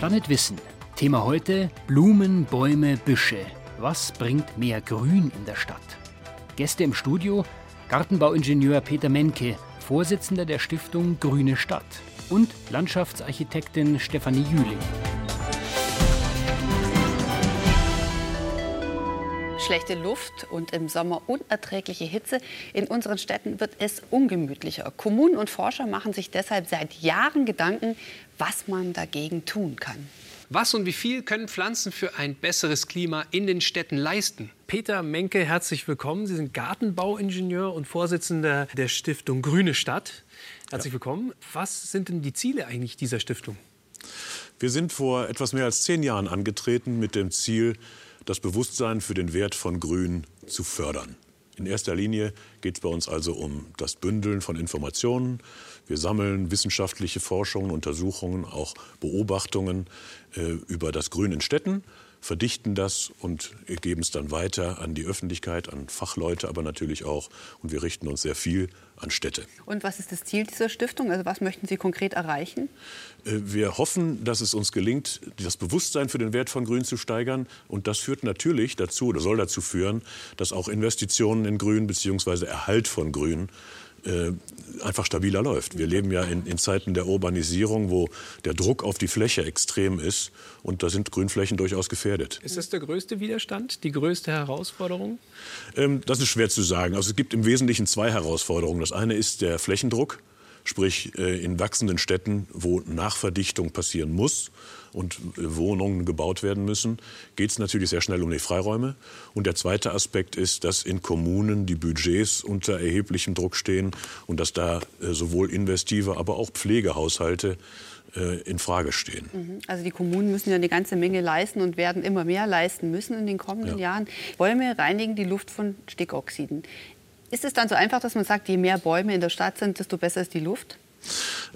Planet Wissen. Thema heute Blumen, Bäume, Büsche. Was bringt mehr Grün in der Stadt? Gäste im Studio Gartenbauingenieur Peter Menke, Vorsitzender der Stiftung Grüne Stadt und Landschaftsarchitektin Stefanie Jüling. Schlechte Luft und im Sommer unerträgliche Hitze. In unseren Städten wird es ungemütlicher. Kommunen und Forscher machen sich deshalb seit Jahren Gedanken, was man dagegen tun kann. Was und wie viel können Pflanzen für ein besseres Klima in den Städten leisten? Peter Menke, herzlich willkommen. Sie sind Gartenbauingenieur und Vorsitzender der Stiftung Grüne Stadt. Herzlich willkommen. Was sind denn die Ziele eigentlich dieser Stiftung? Wir sind vor etwas mehr als zehn Jahren angetreten mit dem Ziel, das Bewusstsein für den Wert von Grün zu fördern. In erster Linie geht es bei uns also um das Bündeln von Informationen. Wir sammeln wissenschaftliche Forschungen, Untersuchungen, auch Beobachtungen äh, über das Grün in Städten verdichten das und geben es dann weiter an die Öffentlichkeit, an Fachleute, aber natürlich auch. Und wir richten uns sehr viel an Städte. Und was ist das Ziel dieser Stiftung? Also was möchten Sie konkret erreichen? Äh, wir hoffen, dass es uns gelingt, das Bewusstsein für den Wert von Grün zu steigern. Und das führt natürlich dazu oder soll dazu führen, dass auch Investitionen in Grün bzw. Erhalt von Grün äh, einfach stabiler läuft. Wir leben ja in, in, Zeiten der Urbanisierung, wo der Druck auf die Fläche extrem ist und da sind Grünflächen durchaus gefährdet. Ist das der größte Widerstand, die größte Herausforderung? Ähm, das ist schwer zu sagen. Also es gibt im Wesentlichen zwei Herausforderungen. Das eine ist der Flächendruck, sprich äh, in wachsenden Städten, wo Nachverdichtung passieren muss und Wohnungen gebaut werden müssen, geht es natürlich sehr schnell um die Freiräume. Und der zweite Aspekt ist, dass in Kommunen die Budgets unter erheblichem Druck stehen und dass da äh, sowohl investive, aber auch Pflegehaushalte äh, in Frage stehen. Mhm. Also die Kommunen müssen ja eine ganze Menge leisten und werden immer mehr leisten müssen in den kommenden ja. Jahren. Bäume reinigen die Luft von Stickoxiden. Ist es dann so einfach, dass man sagt, je mehr Bäume in der Stadt sind, desto besser ist die Luft?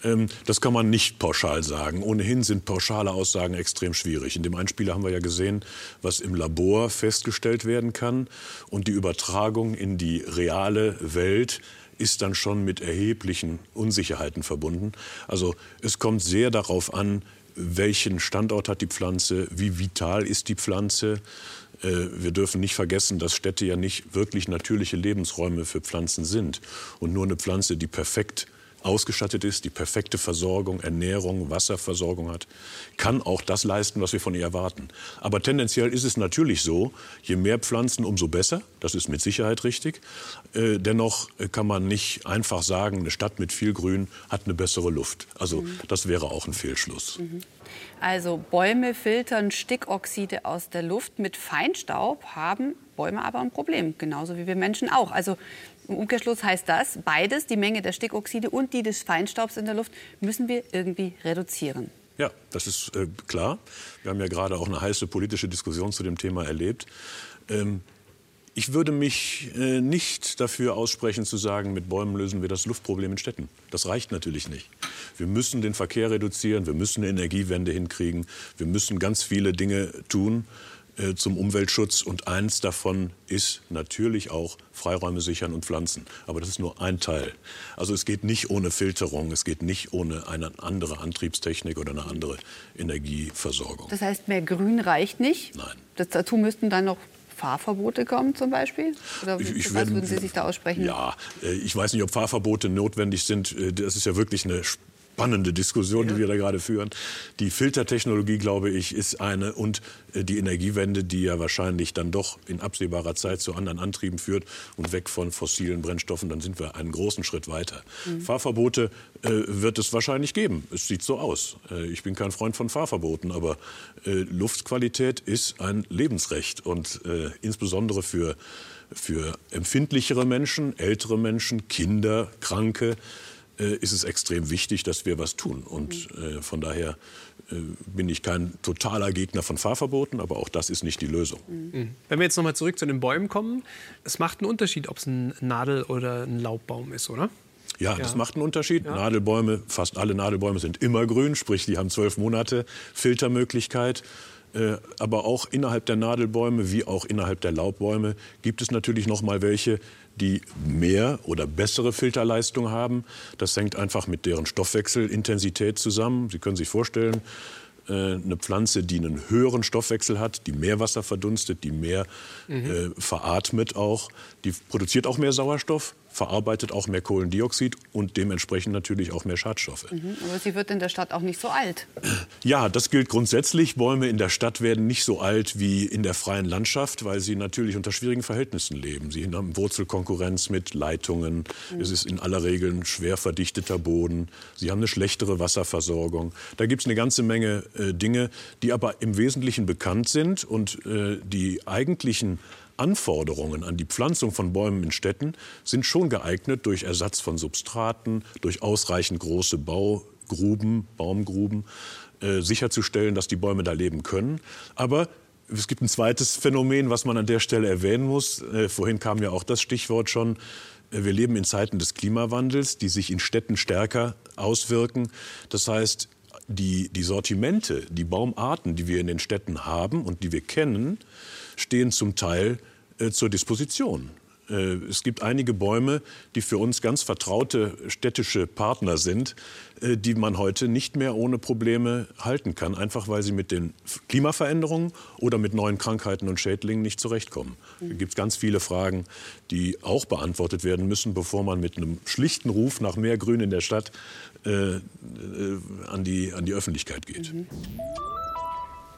Ähm, das kann man nicht pauschal sagen. Ohnehin sind pauschale Aussagen extrem schwierig. In dem Einspieler haben wir ja gesehen, was im Labor festgestellt werden kann. Und die Übertragung in die reale Welt ist dann schon mit erheblichen Unsicherheiten verbunden. Also es kommt sehr darauf an, welchen Standort hat die Pflanze, wie vital ist die Pflanze. Äh, wir dürfen nicht vergessen, dass Städte ja nicht wirklich natürliche Lebensräume für Pflanzen sind. Und nur eine Pflanze, die perfekt ausgestattet ist, die perfekte Versorgung, Ernährung, Wasserversorgung hat, kann auch das leisten, was wir von ihr erwarten. Aber tendenziell ist es natürlich so, je mehr Pflanzen, umso besser. Das ist mit Sicherheit richtig. Äh, dennoch kann man nicht einfach sagen, eine Stadt mit viel Grün hat eine bessere Luft. Also mhm. das wäre auch ein Fehlschluss. Mhm. Also Bäume filtern Stickoxide aus der Luft. Mit Feinstaub haben Bäume aber ein Problem, genauso wie wir Menschen auch. Also im Umkehrschluss heißt das, beides, die Menge der Stickoxide und die des Feinstaubs in der Luft, müssen wir irgendwie reduzieren. Ja, das ist äh, klar. Wir haben ja gerade auch eine heiße politische Diskussion zu dem Thema erlebt. Ähm, ich würde mich äh, nicht dafür aussprechen zu sagen, mit Bäumen lösen wir das Luftproblem in Städten. Das reicht natürlich nicht. Wir müssen den Verkehr reduzieren, wir müssen eine Energiewende hinkriegen, wir müssen ganz viele Dinge tun. Äh, zum Umweltschutz. Und eins davon ist natürlich auch Freiräume sichern und pflanzen. Aber das ist nur ein Teil. Also es geht nicht ohne Filterung, es geht nicht ohne eine andere Antriebstechnik oder eine andere Energieversorgung. Das heißt, mehr Grün reicht nicht? Nein. Das, dazu müssten dann noch Fahrverbote kommen zum Beispiel? Oder ich, ich was würden Sie sich da aussprechen? Ja, äh, ich weiß nicht, ob Fahrverbote notwendig sind. Äh, das ist ja wirklich eine spannende Diskussion, die wir da gerade führen. Die Filtertechnologie, glaube ich, ist eine und äh, die Energiewende, die ja wahrscheinlich dann doch in absehbarer Zeit zu anderen Antrieben führt und weg von fossilen Brennstoffen, dann sind wir einen großen Schritt weiter. Mhm. Fahrverbote äh, wird es wahrscheinlich geben. Es sieht so aus. Äh, ich bin kein Freund von Fahrverboten, aber äh, Luftqualität ist ein Lebensrecht und äh, insbesondere für für empfindlichere Menschen, ältere Menschen, Kinder, Kranke ist es extrem wichtig, dass wir was tun. Und äh, von daher äh, bin ich kein totaler Gegner von Fahrverboten, aber auch das ist nicht die Lösung. Mhm. Wenn wir jetzt noch mal zurück zu den Bäumen kommen, es macht einen Unterschied, ob es ein Nadel- oder ein Laubbaum ist, oder? Ja, ja, das macht einen Unterschied. Ja. Nadelbäume, fast alle Nadelbäume sind immer grün, sprich, die haben zwölf Monate Filtermöglichkeit. Äh, aber auch innerhalb der Nadelbäume wie auch innerhalb der Laubbäume gibt es natürlich noch mal welche, die mehr oder bessere Filterleistung haben. Das hängt einfach mit deren Stoffwechselintensität zusammen. Sie können sich vorstellen, äh, eine Pflanze, die einen höheren Stoffwechsel hat, die mehr Wasser verdunstet, die mehr mhm. äh, veratmet auch, die produziert auch mehr Sauerstoff, verarbeitet auch mehr Kohlendioxid und dementsprechend natürlich auch mehr Schadstoffe. Mhm, aber sie wird in der Stadt auch nicht so alt. Ja, das gilt grundsätzlich. Bäume in der Stadt werden nicht so alt wie in der freien Landschaft, weil sie natürlich unter schwierigen Verhältnissen leben. Sie haben Wurzelkonkurrenz mit Leitungen. Mhm. Es ist in aller Regel ein schwer verdichteter Boden. Sie haben eine schlechtere Wasserversorgung. Da gibt es eine ganze Menge äh, Dinge, die aber im Wesentlichen bekannt sind und äh, die eigentlichen Anforderungen an die Pflanzung von Bäumen in Städten sind schon geeignet durch Ersatz von Substraten, durch ausreichend große Baugruben, Baumgruben, äh, sicherzustellen, dass die Bäume da leben können. Aber es gibt ein zweites Phänomen, was man an der Stelle erwähnen muss. Äh, vorhin kam ja auch das Stichwort schon. Äh, wir leben in Zeiten des Klimawandels, die sich in Städten stärker auswirken. Das heißt, die, die Sortimente, die Baumarten, die wir in den Städten haben und die wir kennen, stehen zum Teil äh, zur Disposition. Äh, es gibt einige Bäume, die für uns ganz vertraute städtische Partner sind, äh, die man heute nicht mehr ohne Probleme halten kann, einfach weil sie mit den Klimaveränderungen oder mit neuen Krankheiten und Schädlingen nicht zurechtkommen. Da gibt es ganz viele Fragen, die auch beantwortet werden müssen, bevor man mit einem schlichten Ruf nach mehr Grün in der Stadt äh, äh, an, die, an die Öffentlichkeit geht. Mhm.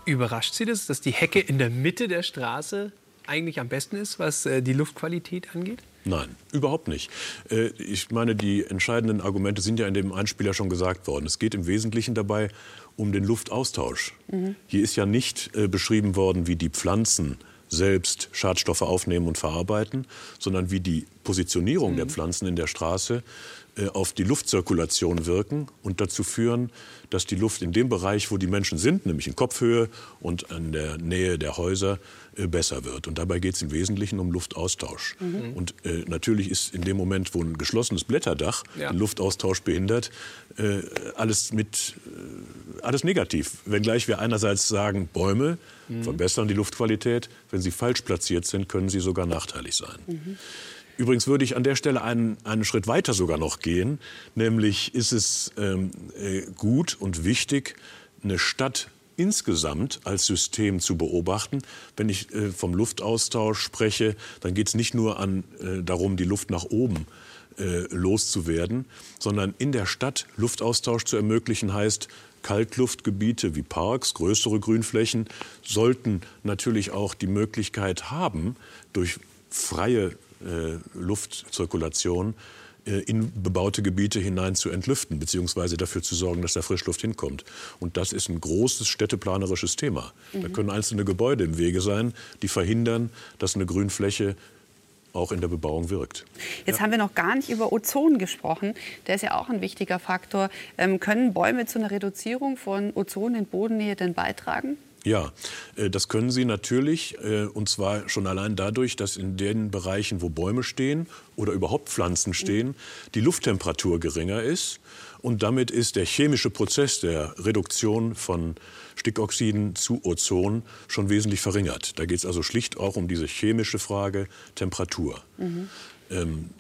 Überrascht Sie das, dass die Hecke in der Mitte der Straße eigentlich am besten ist, was äh, die Luftqualität angeht? Nein, überhaupt nicht. Äh, ich meine, die entscheidenden Argumente sind ja in dem Einspieler schon gesagt worden. Es geht im Wesentlichen dabei um den Luftaustausch. Mhm. Hier ist ja nicht äh, beschrieben worden, wie die Pflanzen selbst Schadstoffe aufnehmen und verarbeiten, sondern wie die Positionierung mhm. der Pflanzen in der Straße auf die Luftzirkulation wirken und dazu führen, dass die Luft in dem Bereich, wo die Menschen sind, nämlich in Kopfhöhe und in der Nähe der Häuser, äh, besser wird. Und dabei geht es im Wesentlichen um Luftaustausch. Mhm. Und äh, natürlich ist in dem Moment, wo ein geschlossenes Blätterdach ja. den Luftaustausch behindert, äh, alles mit äh, alles negativ. Wenngleich wir einerseits sagen, Bäume mhm. verbessern die Luftqualität, wenn sie falsch platziert sind, können sie sogar nachteilig sein. Mhm. Übrigens würde ich an der Stelle einen, einen Schritt weiter sogar noch gehen. Nämlich ist es ähm, äh, gut und wichtig, eine Stadt insgesamt als System zu beobachten. Wenn ich äh, vom Luftaustausch spreche, dann geht es nicht nur an, äh, darum, die Luft nach oben äh, loszuwerden, sondern in der Stadt Luftaustausch zu ermöglichen heißt, Kaltluftgebiete wie Parks, größere Grünflächen sollten natürlich auch die Möglichkeit haben, durch freie Luftzirkulation äh, in bebaute Gebiete hinein zu entlüften, beziehungsweise dafür zu sorgen, dass da Frischluft hinkommt. Und das ist ein großes städteplanerisches Thema. Mhm. Da können einzelne Gebäude im Wege sein, die verhindern, dass eine Grünfläche auch in der Bebauung wirkt. Jetzt ja. haben wir noch gar nicht über Ozon gesprochen. Der ist ja auch ein wichtiger Faktor. Ähm, können Bäume zu einer Reduzierung von Ozon in Bodennähe denn beitragen? Ja, äh, das können sie natürlich. Äh, und zwar schon allein dadurch, dass in den Bereichen, wo Bäume stehen oder überhaupt Pflanzen stehen, die Lufttemperatur geringer ist. Und damit ist der chemische Prozess der Reduktion von Stickoxiden zu Ozon schon wesentlich verringert. Da geht es also schlicht auch um diese chemische Frage Temperatur. Mhm. Ähm,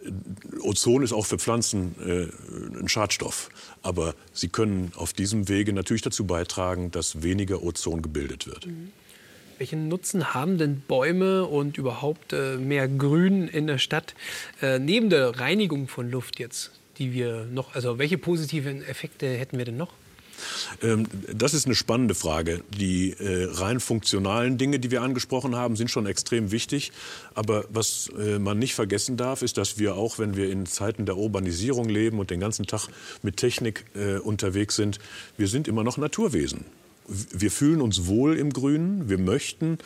Ozon ist auch für Pflanzen äh, ein Schadstoff. Aber sie können auf diesem Wege natürlich dazu beitragen, dass weniger Ozon gebildet wird. Mhm. Welchen Nutzen haben denn Bäume und überhaupt äh, mehr Grün in der Stadt äh, neben der Reinigung von Luft jetzt, die wir noch, also welche positiven Effekte hätten wir denn noch? Ähm, das ist eine spannende Frage. Die äh, rein funktionalen Dinge, die wir angesprochen haben, sind schon extrem wichtig. Aber was äh, man nicht vergessen darf, ist, dass wir auch, wenn wir in Zeiten der Urbanisierung leben und den ganzen Tag mit Technik äh, unterwegs sind, wir sind immer noch Naturwesen wir fühlen uns wohl im Grünen. Wir möchten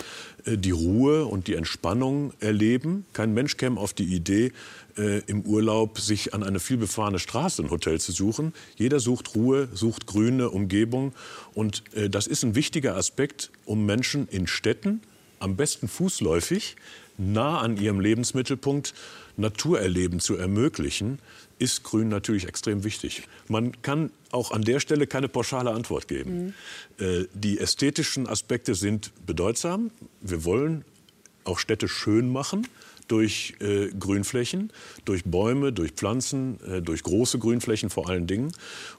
die Ruhe und die Entspannung erleben. Kein Mensch käme auf die Idee, äh, im Urlaub sich an eine vielbefahrene Straße ein Hotel zu suchen. Jeder sucht Ruhe, sucht grüne Umgebung. Und äh, das ist ein wichtiger Aspekt, um Menschen in Städten, am besten fußläufig, nah an ihrem Lebensmittelpunkt, Naturerleben zu ermöglichen ist Grün natürlich extrem wichtig. Man kann auch an der Stelle keine pauschale Antwort geben. Mhm. Äh, die ästhetischen Aspekte sind bedeutsam. Wir wollen auch Städte schön machen. Durch äh, Grünflächen, durch Bäume, durch Pflanzen, äh, durch große Grünflächen vor allen Dingen.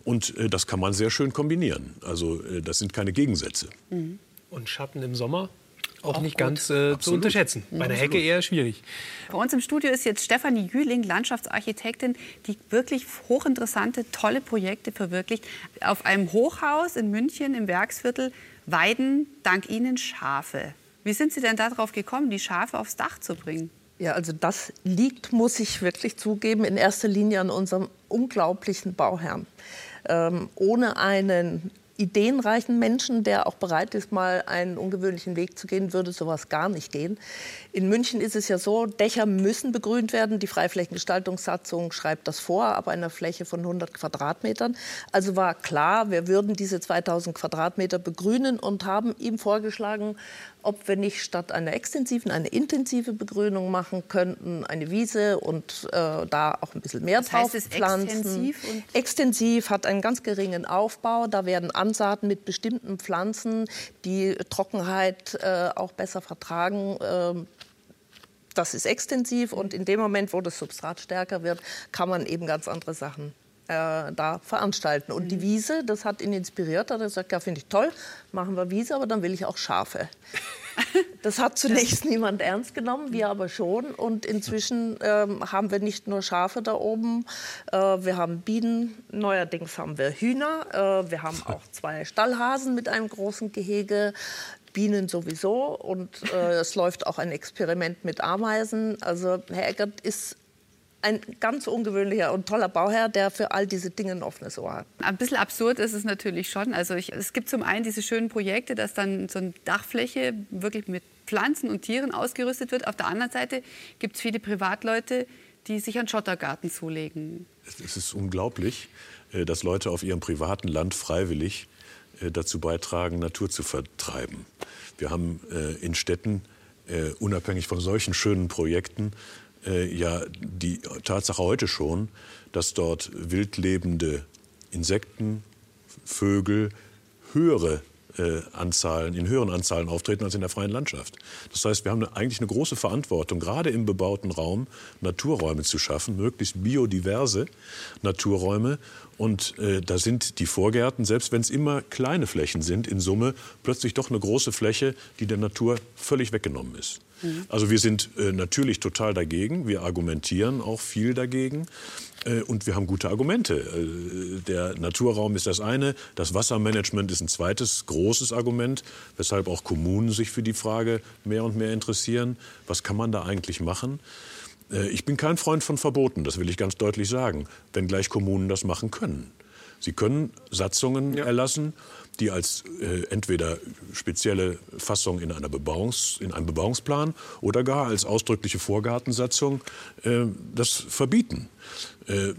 Und äh, das kann man sehr schön kombinieren. Also äh, das sind keine Gegensätze. Mhm. Und Schatten im Sommer? Auch, auch nicht gut. ganz äh, zu unterschätzen. Bei einer Hecke eher schwierig. Bei uns im Studio ist jetzt Stefanie Jüling, Landschaftsarchitektin, die wirklich hochinteressante, tolle Projekte verwirklicht. Auf einem Hochhaus in München im Werksviertel weiden dank Ihnen Schafe. Wie sind Sie denn darauf gekommen, die Schafe aufs Dach zu bringen? Ja, also das liegt, muss ich wirklich zugeben, in erster Linie an unserem unglaublichen Bauherrn. Ähm, ohne einen ideenreichen Menschen, der auch bereit ist, mal einen ungewöhnlichen Weg zu gehen, würde sowas gar nicht gehen. In München ist es ja so, Dächer müssen begrünt werden. Die Freiflächengestaltungssatzung schreibt das vor, ab einer Fläche von 100 Quadratmetern. Also war klar, wir würden diese 2000 Quadratmeter begrünen und haben ihm vorgeschlagen, ob wir nicht statt einer extensiven eine intensive Begrünung machen könnten, eine Wiese und äh, da auch ein bisschen mehr Was drauf heißt pflanzen. Extensiv, extensiv hat einen ganz geringen Aufbau. Da werden Ansaaten mit bestimmten Pflanzen, die Trockenheit äh, auch besser vertragen, äh, das ist extensiv und in dem Moment, wo das Substrat stärker wird, kann man eben ganz andere Sachen äh, da veranstalten. Und die mhm. Wiese, das hat ihn inspiriert. Da hat er gesagt, ja, finde ich toll, machen wir Wiese, aber dann will ich auch Schafe. Das hat zunächst niemand ernst genommen, wir aber schon. Und inzwischen ähm, haben wir nicht nur Schafe da oben, äh, wir haben Bienen, neuerdings haben wir Hühner, äh, wir haben auch zwei Stallhasen mit einem großen Gehege. Bienen sowieso und äh, es läuft auch ein Experiment mit Ameisen. Also Herr Eckert ist ein ganz ungewöhnlicher und toller Bauherr, der für all diese Dinge ein offenes Ohr hat. Ein bisschen absurd ist es natürlich schon. Also ich, es gibt zum einen diese schönen Projekte, dass dann so eine Dachfläche wirklich mit Pflanzen und Tieren ausgerüstet wird. Auf der anderen Seite gibt es viele Privatleute, die sich einen Schottergarten zulegen. Es ist unglaublich, äh, dass Leute auf ihrem privaten Land freiwillig äh, dazu beitragen, Natur zu vertreiben. Wir haben äh, in Städten, unabhängig von solchen schönen Projekten, ja die Tatsache heute schon, dass dort wildlebende Insekten, Vögel höhere äh, Anzahlen, in höheren Anzahlen auftreten als in der freien Landschaft. Das heißt, wir haben eigentlich eine große Verantwortung, gerade im bebauten Raum Naturräume zu schaffen, möglichst biodiverse Naturräume. Und äh, da sind die Vorgärten, selbst wenn es immer kleine Flächen sind, in Summe plötzlich doch eine große Fläche, die der Natur völlig weggenommen ist. Mhm. Also wir sind äh, natürlich total dagegen. Wir argumentieren auch viel dagegen. Äh, und wir haben gute Argumente. Äh, der Naturraum ist das eine, das Wassermanagement ist ein zweites großes Argument, weshalb auch Kommunen sich für die Frage mehr und mehr interessieren. Was kann man da eigentlich machen? Äh, ich bin kein Freund von Verboten, das will ich ganz deutlich sagen, wenngleich Kommunen das machen können. Sie können Satzungen ja. erlassen, die als äh, entweder spezielle Fassung in, einer Bebauungs-, in einem Bebauungsplan oder gar als ausdrückliche Vorgartensatzung äh, das verbieten. Äh,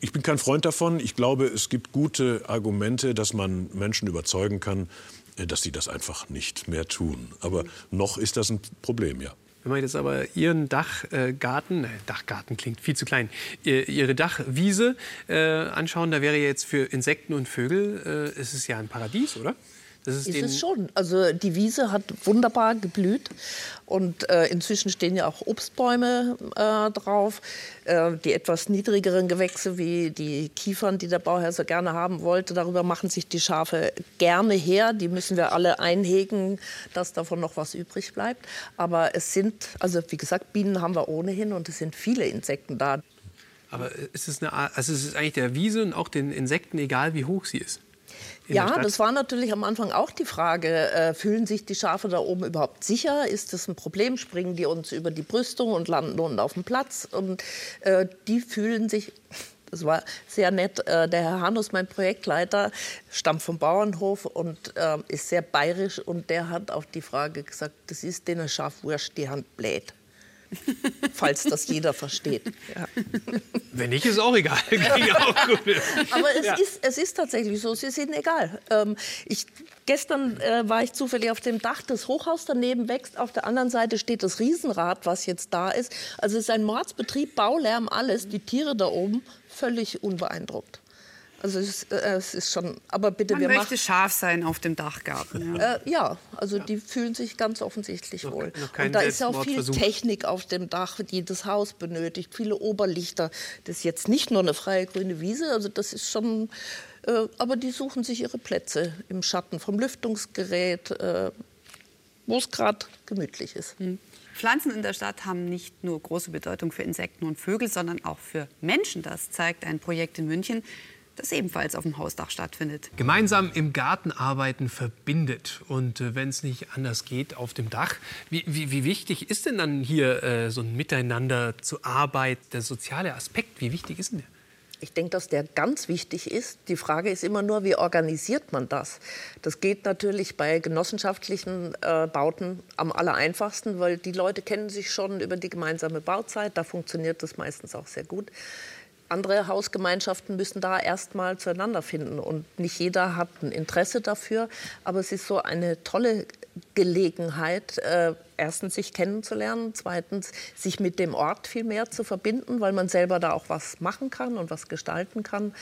ich bin kein Freund davon. Ich glaube, es gibt gute Argumente, dass man Menschen überzeugen kann, äh, dass sie das einfach nicht mehr tun. Aber noch ist das ein Problem, ja. Wenn man jetzt aber Ihren Dachgarten, äh, Dachgarten klingt viel zu klein, Ihre Dachwiese äh, anschauen, da wäre jetzt für Insekten und Vögel, äh, ist es ja ein Paradies, oder? Das ist, ist es schon. Also die Wiese hat wunderbar geblüht und äh, inzwischen stehen ja auch Obstbäume äh, drauf. Äh, die etwas niedrigeren Gewächse wie die Kiefern, die der Bauherr so gerne haben wollte, darüber machen sich die Schafe gerne her. Die müssen wir alle einhegen, dass davon noch was übrig bleibt. Aber es sind, also wie gesagt, Bienen haben wir ohnehin und es sind viele Insekten da. Aber ist es, eine, also ist es eigentlich der Wiese und auch den Insekten egal, wie hoch sie ist? Ja, das war natürlich am Anfang auch die Frage, äh, fühlen sich die Schafe da oben überhaupt sicher? Ist das ein Problem? Springen die uns über die Brüstung und landen unten auf dem Platz? Und äh, die fühlen sich das war sehr nett. Äh, der Herr Hanus, mein Projektleiter, stammt vom Bauernhof und äh, ist sehr bayerisch. Und der hat auf die Frage gesagt, das ist denen Schafwurst, die Hand bläht. Falls das jeder versteht. Ja. Wenn nicht, ist auch egal. Aber es, ja. ist, es ist tatsächlich so, sie sind egal. Ähm, ich, gestern äh, war ich zufällig auf dem Dach, das Hochhaus daneben wächst. Auf der anderen Seite steht das Riesenrad, was jetzt da ist. Also es ist ein Mordsbetrieb, Baulärm, alles. Die Tiere da oben völlig unbeeindruckt. Also es, äh, es ist schon, aber bitte, Man wir möchte machen... scharf sein auf dem Dachgarten. Ja. Äh, ja, also die fühlen sich ganz offensichtlich wohl. noch Und da ist ja auch viel. Technik auf dem Dach, die das Haus benötigt, viele Oberlichter. Das ist jetzt nicht nur eine freie grüne Wiese, also das ist schon... Äh, aber die suchen sich ihre Plätze im Schatten vom Lüftungsgerät, äh, wo es gerade gemütlich ist. Pflanzen in der Stadt haben nicht nur große Bedeutung für Insekten und Vögel, sondern auch für Menschen. Das zeigt ein Projekt in München, das ebenfalls auf dem Hausdach stattfindet. Gemeinsam im Garten arbeiten verbindet und äh, wenn es nicht anders geht, auf dem Dach. Wie, wie, wie wichtig ist denn dann hier äh, so ein Miteinander zur Arbeit, der soziale Aspekt? Wie wichtig ist denn der? Ich denke, dass der ganz wichtig ist. Die Frage ist immer nur, wie organisiert man das? Das geht natürlich bei genossenschaftlichen äh, Bauten am aller einfachsten, weil die Leute kennen sich schon über die gemeinsame Bauzeit. Da funktioniert das meistens auch sehr gut. Andere Hausgemeinschaften müssen da erstmal zueinander finden und nicht jeder hat ein Interesse dafür. Aber es ist so eine tolle Gelegenheit, äh, erstens sich kennenzulernen, zweitens sich mit dem Ort viel mehr zu verbinden, weil man selber da auch was machen kann und was gestalten kann.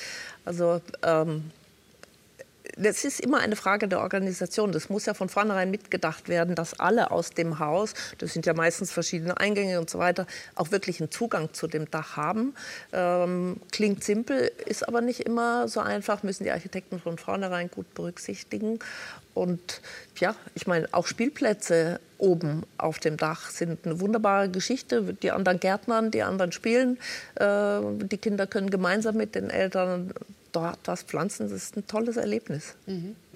Also ähm, das ist immer eine Frage der Organisation. Das muss ja von vornherein mitgedacht werden, dass alle aus dem Haus, das sind ja meistens verschiedene Eingänge und so weiter, auch wirklich einen Zugang zu dem Dach haben. Ähm, klingt simpel, ist aber nicht immer so einfach, müssen die Architekten von vornherein gut berücksichtigen. Und ja, ich meine, auch Spielplätze oben auf dem Dach sind eine wunderbare Geschichte. Die anderen Gärtnern, die anderen spielen. Äh, die Kinder können gemeinsam mit den Eltern dort was pflanzen. Das ist ein tolles Erlebnis.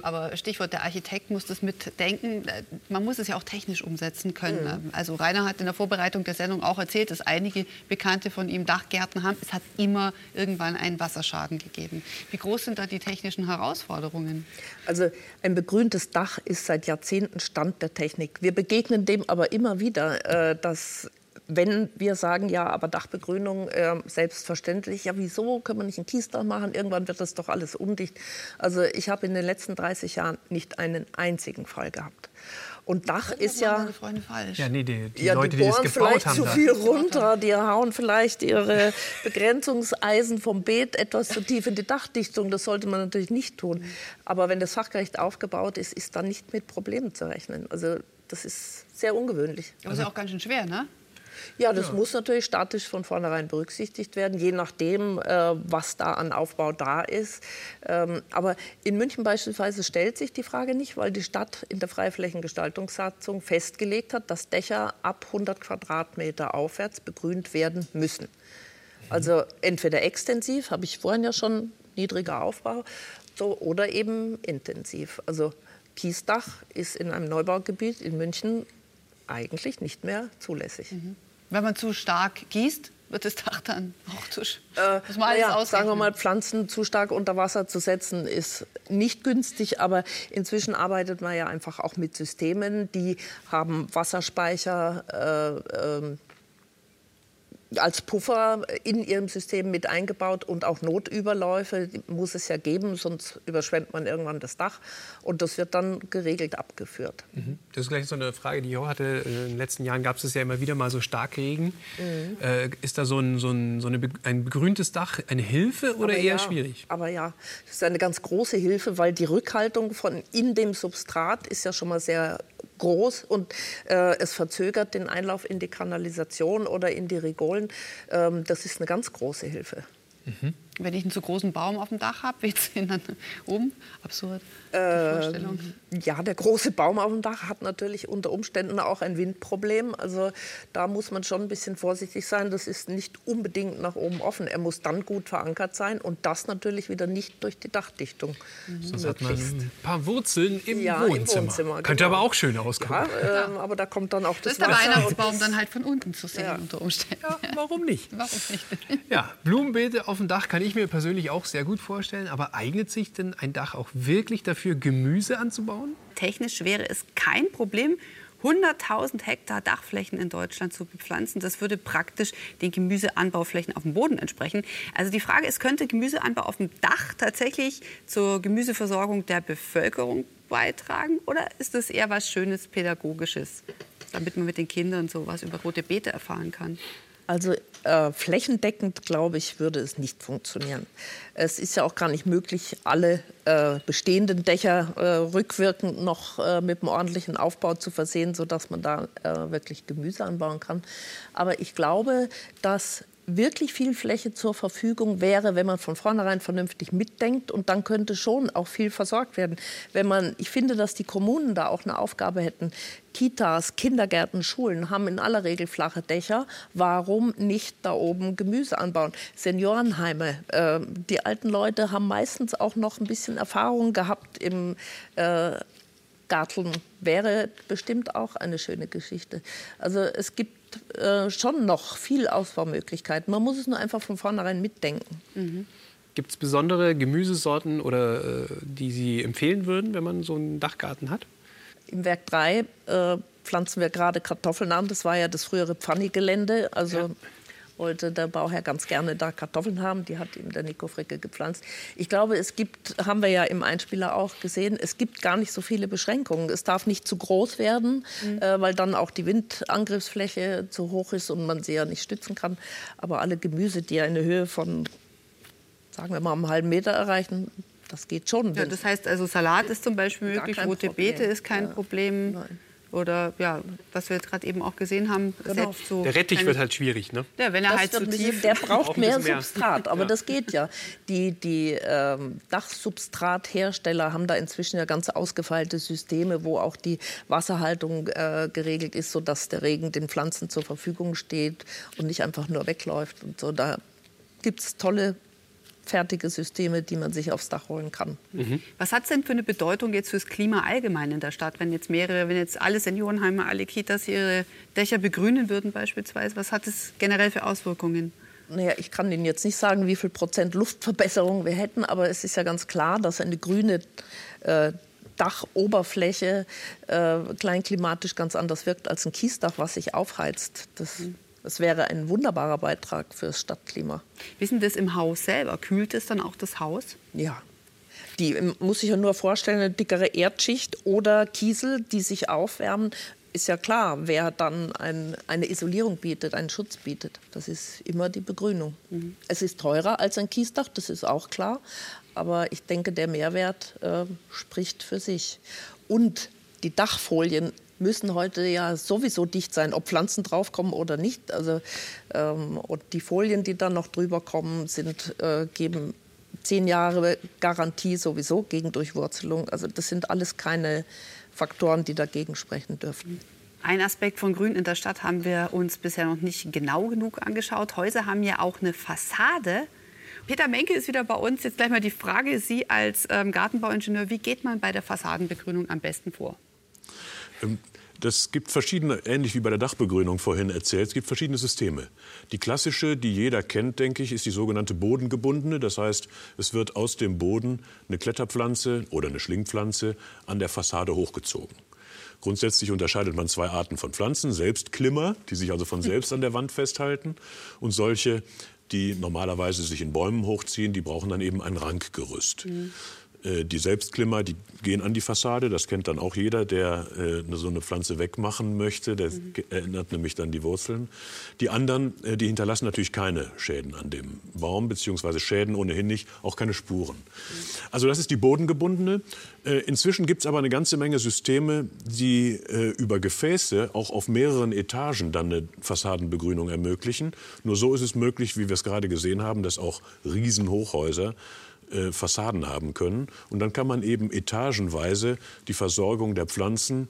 Aber Stichwort, der Architekt muss das mitdenken. Man muss es ja auch technisch umsetzen können. Also Rainer hat in der Vorbereitung der Sendung auch erzählt, dass einige Bekannte von ihm Dachgärten haben. Es hat immer irgendwann einen Wasserschaden gegeben. Wie groß sind da die technischen Herausforderungen? Also ein begrüntes Dach ist seit Jahrzehnten Stand der Technik. Wir begegnen dem aber immer wieder, äh, dass wenn wir sagen, ja, aber Dachbegrünung äh, selbstverständlich, ja, wieso können wir nicht ein Kiesdach machen? Irgendwann wird das doch alles undicht. Also ich habe in den letzten 30 Jahren nicht einen einzigen Fall gehabt. Und Dach ist ja Meine Freunde falsch. Ja, nee, die, die ja, Leute, die die das bohren gebaut vielleicht haben. zu viel runter, die hauen vielleicht ihre Begrenzungseisen vom Beet etwas zu tief in die Dachdichtung. Das sollte man natürlich nicht tun. Aber wenn das fachgerecht aufgebaut ist, ist dann nicht mit Problemen zu rechnen. Also das ist sehr ungewöhnlich. Aber ist ja auch ganz schön schwer, ne? Ja, das muss natürlich statisch von vornherein berücksichtigt werden, je nachdem, äh, was da an Aufbau da ist. Ähm, aber in München beispielsweise stellt sich die Frage nicht, weil die Stadt in der Freiflächengestaltungssatzung festgelegt hat, dass Dächer ab 100 Quadratmeter aufwärts begrünt werden müssen. Also entweder extensiv, habe ich vorhin ja schon, niedriger Aufbau, so, oder eben intensiv. Also Kiesdach ist in einem Neubaugebiet in München eigentlich nicht mehr zulässig. Wenn man zu stark gießt, wird das Dach dann auch zu Äh, Muss man alles ja, sagen wir mal, Pflanzen zu stark unter Wasser zu setzen, ist nicht günstig. Aber inzwischen arbeitet man ja einfach auch mit Systemen, die haben Wasserspeicher äh, ähm, als Puffer in ihrem System mit eingebaut und auch Notüberläufe muss es ja geben, sonst überschwemmt man irgendwann das Dach und das wird dann geregelt abgeführt. Das ist gleich so eine Frage, die ich auch hatte. Äh, In den letzten Jahren gab es ja immer wieder mal so Starkregen. Mhm. Äh, ist da so ein, so ein, so eine, ein begrüntes Dach eine Hilfe oder Aber eher ja, schwierig? Aber ja, das ist eine ganz große Hilfe, weil die Rückhaltung von in dem Substrat ist ja schon mal sehr groß und äh, es verzögert den Einlauf in die Kanalisation oder in die Rigolen. Ähm, das ist eine ganz große Hilfe. Wenn ich einen zu großen Baum auf dem Dach habe, weht es ihn dann oben. Absurd. Die Vorstellung. Ja, der große Baum auf dem Dach hat natürlich unter Umständen auch ein Windproblem. Also da muss man schon ein bisschen vorsichtig sein. Das ist nicht unbedingt nach oben offen. Er muss dann gut verankert sein und das natürlich wieder nicht durch die Dachdichtung. Sonst hat man möglichst. ein paar Wurzeln im Ja, im Wohnzimmer. Wohnzimmer, Könnte genau. aber auch schön auskommen. Ja, ähm, aber da kommt dann auch Das das, ist der Weihnachtsbaum dann halt von unten zu sehen Ja. unter Umständen. Ja, warum nicht? Warum nicht? Ja, Blumenbeete auf dem Dach kann ich mir persönlich auch sehr gut vorstellen. Aber eignet sich denn ein Dach auch wirklich dafür, Gemüse anzubauen? Technisch wäre es kein Problem, 100.000 Hektar Dachflächen in Deutschland zu bepflanzen. Das würde praktisch den Gemüseanbauflächen auf dem Boden entsprechen. Also die Frage ist, könnte Gemüseanbau auf dem Dach tatsächlich zur Gemüseversorgung der Bevölkerung beitragen? Oder ist das eher was Schönes Pädagogisches, damit man mit den Kindern so was über rote Beete erfahren kann? Also äh, flächendeckend, glaube ich, würde es nicht funktionieren. Es ist ja auch gar nicht möglich, alle äh, bestehenden Dächer äh, rückwirkend noch äh, mit einem ordentlichen Aufbau zu versehen, sodass man da äh, wirklich Gemüse anbauen kann. Aber ich glaube, dass wirklich viel Fläche zur Verfügung wäre, wenn man von vornherein vernünftig mitdenkt. Und dann könnte schon auch viel versorgt werden. Wenn man, ich finde, dass die Kommunen da auch eine Aufgabe hätten. Kitas, Kindergärten, Schulen haben in aller Regel flache Dächer. Warum nicht da oben Gemüse anbauen? Seniorenheime. Äh, die alten Leute haben meistens auch noch ein bisschen Erfahrung gehabt im äh, Garteln wäre bestimmt auch eine schöne Geschichte. Also es gibt äh, schon noch viel Ausbaumöglichkeiten. Man muss es nur einfach von vornherein mitdenken. Mhm. Gibt es besondere Gemüsesorten, oder, äh, die Sie empfehlen würden, wenn man so einen Dachgarten hat? Im Werk 3 äh, pflanzen wir gerade Kartoffeln an. Das war ja das frühere Pfanni-Gelände. Also ja wollte der Bauherr ganz gerne da Kartoffeln haben. Die hat ihm der Nico Fricke gepflanzt. Ich glaube, es gibt, haben wir ja im Einspieler auch gesehen, es gibt gar nicht so viele Beschränkungen. Es darf nicht zu groß werden, mhm. äh, weil dann auch die Windangriffsfläche zu hoch ist und man sie ja nicht stützen kann. Aber alle Gemüse, die eine Höhe von, sagen wir mal, einem halben Meter erreichen, das geht schon. Ja, das heißt also Salat ist zum Beispiel möglich, rote. Beete ist kein ja. Problem. Nein. Oder ja, was wir jetzt gerade eben auch gesehen haben. Genau. So der Rettich wird halt schwierig, ne? Ja, wenn er das halt zu tief... Der braucht mehr Substrat, aber ja. das geht ja. Die, die ähm, Dachsubstrathersteller haben da inzwischen ja ganz ausgefeilte Systeme, wo auch die Wasserhaltung äh, geregelt ist, sodass der Regen den Pflanzen zur Verfügung steht und nicht einfach nur wegläuft. Und so, da gibt es tolle fertige Systeme, die man sich aufs Dach holen kann. Mhm. Was hat es denn für eine Bedeutung jetzt fürs Klima allgemein in der Stadt, wenn jetzt mehrere, wenn jetzt alle Seniorenheime, alle Kitas ihre Dächer begrünen würden beispielsweise? Was hat es generell für Auswirkungen? Naja, ich kann Ihnen jetzt nicht sagen, wie viel Prozent Luftverbesserung wir hätten, aber es ist ja ganz klar, dass eine grüne äh, Dachoberfläche äh, kleinklimatisch ganz anders wirkt als ein Kiesdach, was sich aufheizt. Das mhm. Das wäre ein wunderbarer Beitrag fürs Stadtklima. Wissen das im Haus selber? Kühlt es dann auch das Haus? Ja. Die muss sich ja nur vorstellen, eine dickere Erdschicht oder Kiesel, die sich aufwärmen, ist ja klar, wer dann ein, eine Isolierung bietet, einen Schutz bietet. Das ist immer die Begrünung. Mhm. Es ist teurer als ein Kiesdach, das ist auch klar. Aber ich denke, der Mehrwert äh, spricht für sich. Und die Dachfolien müssen heute ja sowieso dicht sein, ob Pflanzen draufkommen oder nicht. Also, ähm, und die Folien, die dann noch drüber kommen, sind, äh, geben zehn Jahre Garantie sowieso gegen Durchwurzelung. Also das sind alles keine Faktoren, die dagegen sprechen dürfen. Ein Aspekt von Grün in der Stadt haben wir uns bisher noch nicht genau genug angeschaut. Häuser haben ja auch eine Fassade. Peter Menke ist wieder bei uns. Jetzt gleich mal die Frage, Sie als ähm, Gartenbauingenieur, wie geht man bei der Fassadenbegrünung am besten vor? Ähm, das gibt verschiedene, ähnlich wie bei der Dachbegrünung vorhin erzählt, es gibt verschiedene Systeme. Die klassische, die jeder kennt, denke ich, ist die sogenannte bodengebundene. Das heißt, es wird aus dem Boden eine Kletterpflanze oder eine Schlingpflanze an der Fassade hochgezogen. Grundsätzlich unterscheidet man zwei Arten von Pflanzen. Selbstklimmer, die sich also von selbst an der Wand festhalten, und solche, die normalerweise sich in Bäumen hochziehen, die brauchen dann eben ein Rankgerüst. Mhm. Äh, die Selbstklimmer, die gehen an die Fassade. Das kennt dann auch jeder, der äh, so eine Pflanze wegmachen möchte. Der mhm. ändert nämlich dann die Wurzeln. Die anderen, äh, die hinterlassen natürlich keine Schäden an dem Baum, beziehungsweise Schäden ohnehin nicht, auch keine Spuren. Mhm. Also das ist die bodengebundene. Äh, inzwischen gibt es aber eine ganze Menge Systeme, die äh, über Gefäße auch auf mehreren Etagen dann eine Fassadenbegrünung ermöglichen. Nur so ist es möglich, wie wir es gerade gesehen haben, dass auch Riesenhochhäuser äh, Fassaden haben können. Und dann kann man eben etagenweise die Versorgung der Pflanzen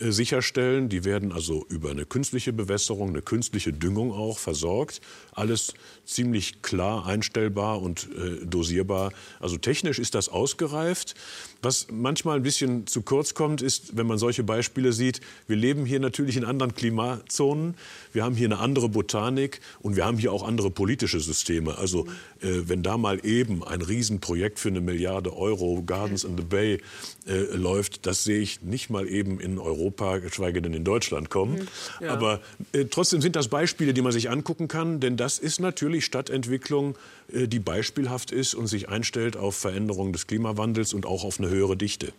äh, sicherstellen. Die werden also über eine künstliche Bewässerung, eine künstliche Düngung auch versorgt. Alles ziemlich klar einstellbar und äh, dosierbar. Also technisch ist das ausgereift. Was manchmal ein bisschen zu kurz kommt, ist, wenn man solche Beispiele sieht, wir leben hier natürlich in anderen Klimazonen, wir haben hier eine andere Botanik und wir haben hier auch andere politische Systeme. Also äh, wenn da mal eben ein Riesenprojekt für eine Milliarde Euro, Gardens in the Bay, äh, läuft, das sehe ich nicht mal eben in Europa, geschweige denn in Deutschland kommen. Mhm. Ja. Aber äh, trotzdem sind das Beispiele, die man sich angucken kann, denn das ist natürlich Stadtentwicklung, äh, die beispielhaft ist und sich einstellt auf Veränderungen des Klimawandels und auch auf eine höhere Dichte.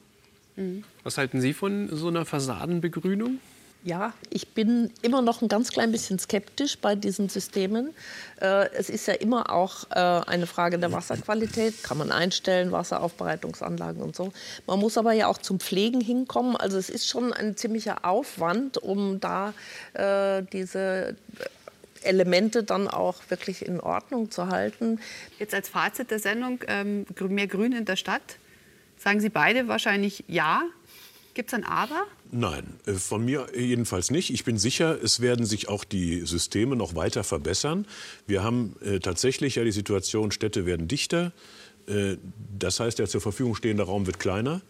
Mhm. Was halten Sie von so einer Fassadenbegrünung? Ja, ich bin immer noch ein ganz klein bisschen skeptisch bei diesen Systemen. Äh, es ist ja immer auch äh, eine Frage der Wasserqualität. Kann man einstellen, Wasseraufbereitungsanlagen und so. Man muss aber ja auch zum Pflegen hinkommen. Also es ist schon ein ziemlicher Aufwand, um da äh, diese Elemente dann auch wirklich in Ordnung zu halten. Jetzt als Fazit der Sendung, ähm, mehr Grün in der Stadt. Sagen Sie beide wahrscheinlich ja. Gibt es ein Aber? Nein, äh, von mir jedenfalls nicht. Ich bin sicher, es werden sich auch die Systeme noch weiter verbessern. Wir haben äh, tatsächlich ja die Situation, Städte werden dichter. Äh, das heißt, der zur Verfügung stehende Raum wird kleiner.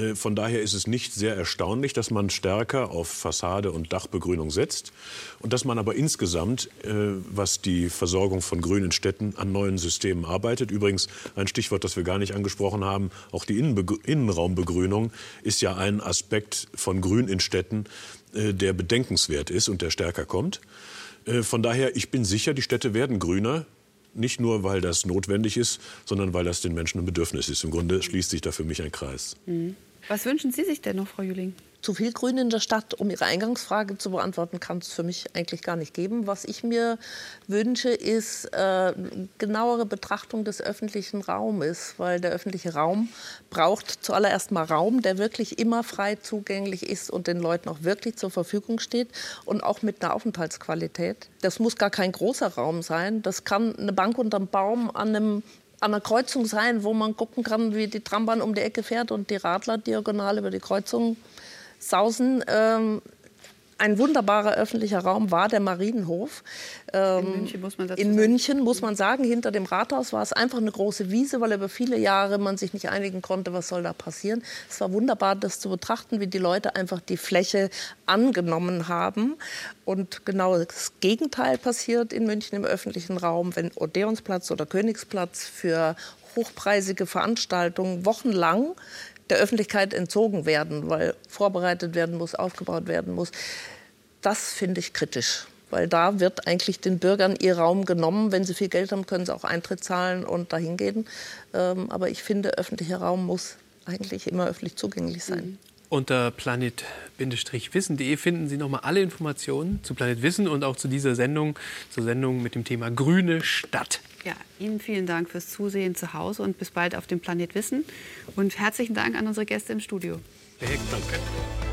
Äh, von daher ist es nicht sehr erstaunlich, dass man stärker auf Fassade und Dachbegrünung setzt und dass man aber insgesamt, äh, was die Versorgung von grünen Städten an neuen Systemen arbeitet. Übrigens ein Stichwort, das wir gar nicht angesprochen haben, auch die Innenraumbegrünung ist ja ein Aspekt von Grün in Städten, äh, der bedenkenswert ist und der stärker kommt. Von daher, ich bin sicher, die Städte werden grüner. Nicht nur, weil das notwendig ist, sondern weil das den Menschen ein Bedürfnis ist. Im Grunde schließt sich da für mich ein Kreis. Mhm. Was wünschen Sie sich denn noch, Frau Jüling? zu viel Grün in der Stadt, um Ihre Eingangsfrage zu beantworten, kann es für mich eigentlich gar nicht geben. Was ich mir wünsche, ist äh, genauere Betrachtung des öffentlichen Raumes, weil der öffentliche Raum braucht zuallererst mal Raum, der wirklich immer frei zugänglich ist und den Leuten auch wirklich zur Verfügung steht und auch mit einer Aufenthaltsqualität. Das muss gar kein großer Raum sein. Das kann eine Bank unterm Baum an einem an einer Kreuzung sein, wo man gucken kann, wie die Trambahn um die Ecke fährt und die Radler diagonal über die Kreuzung Sausen. Ähm, ein wunderbarer öffentlicher Raum war der Marienhof. Ähm, in München muss man In München muss man sagen, hinter dem Rathaus war es einfach eine große Wiese, weil über viele Jahre man sich nicht einigen konnte, was soll da passieren. Es war wunderbar, das zu betrachten, wie die Leute einfach die Fläche angenommen haben. Und genau das Gegenteil passiert in München im öffentlichen Raum, wenn Odeonsplatz oder Königsplatz für hochpreisige Veranstaltungen wochenlang der Öffentlichkeit entzogen werden, weil vorbereitet werden muss, aufgebaut werden muss. Das finde ich kritisch, weil da wird eigentlich den Bürgern ihr Raum genommen. Wenn sie viel Geld haben, können sie auch Eintritt zahlen und dahin gehen. Ähm, aber ich finde, öffentlicher Raum muss eigentlich immer öffentlich zugänglich sein. Mhm. Unter planet-wissen.de finden Sie noch mal alle Informationen zu Planet Wissen und auch zu dieser Sendung, zur Sendung mit dem Thema Grüne Stadt. Ja, Ihnen vielen Dank fürs Zusehen zu Hause und bis bald auf dem Planet Wissen. Und herzlichen Dank an unsere Gäste im Studio. Sehr danke.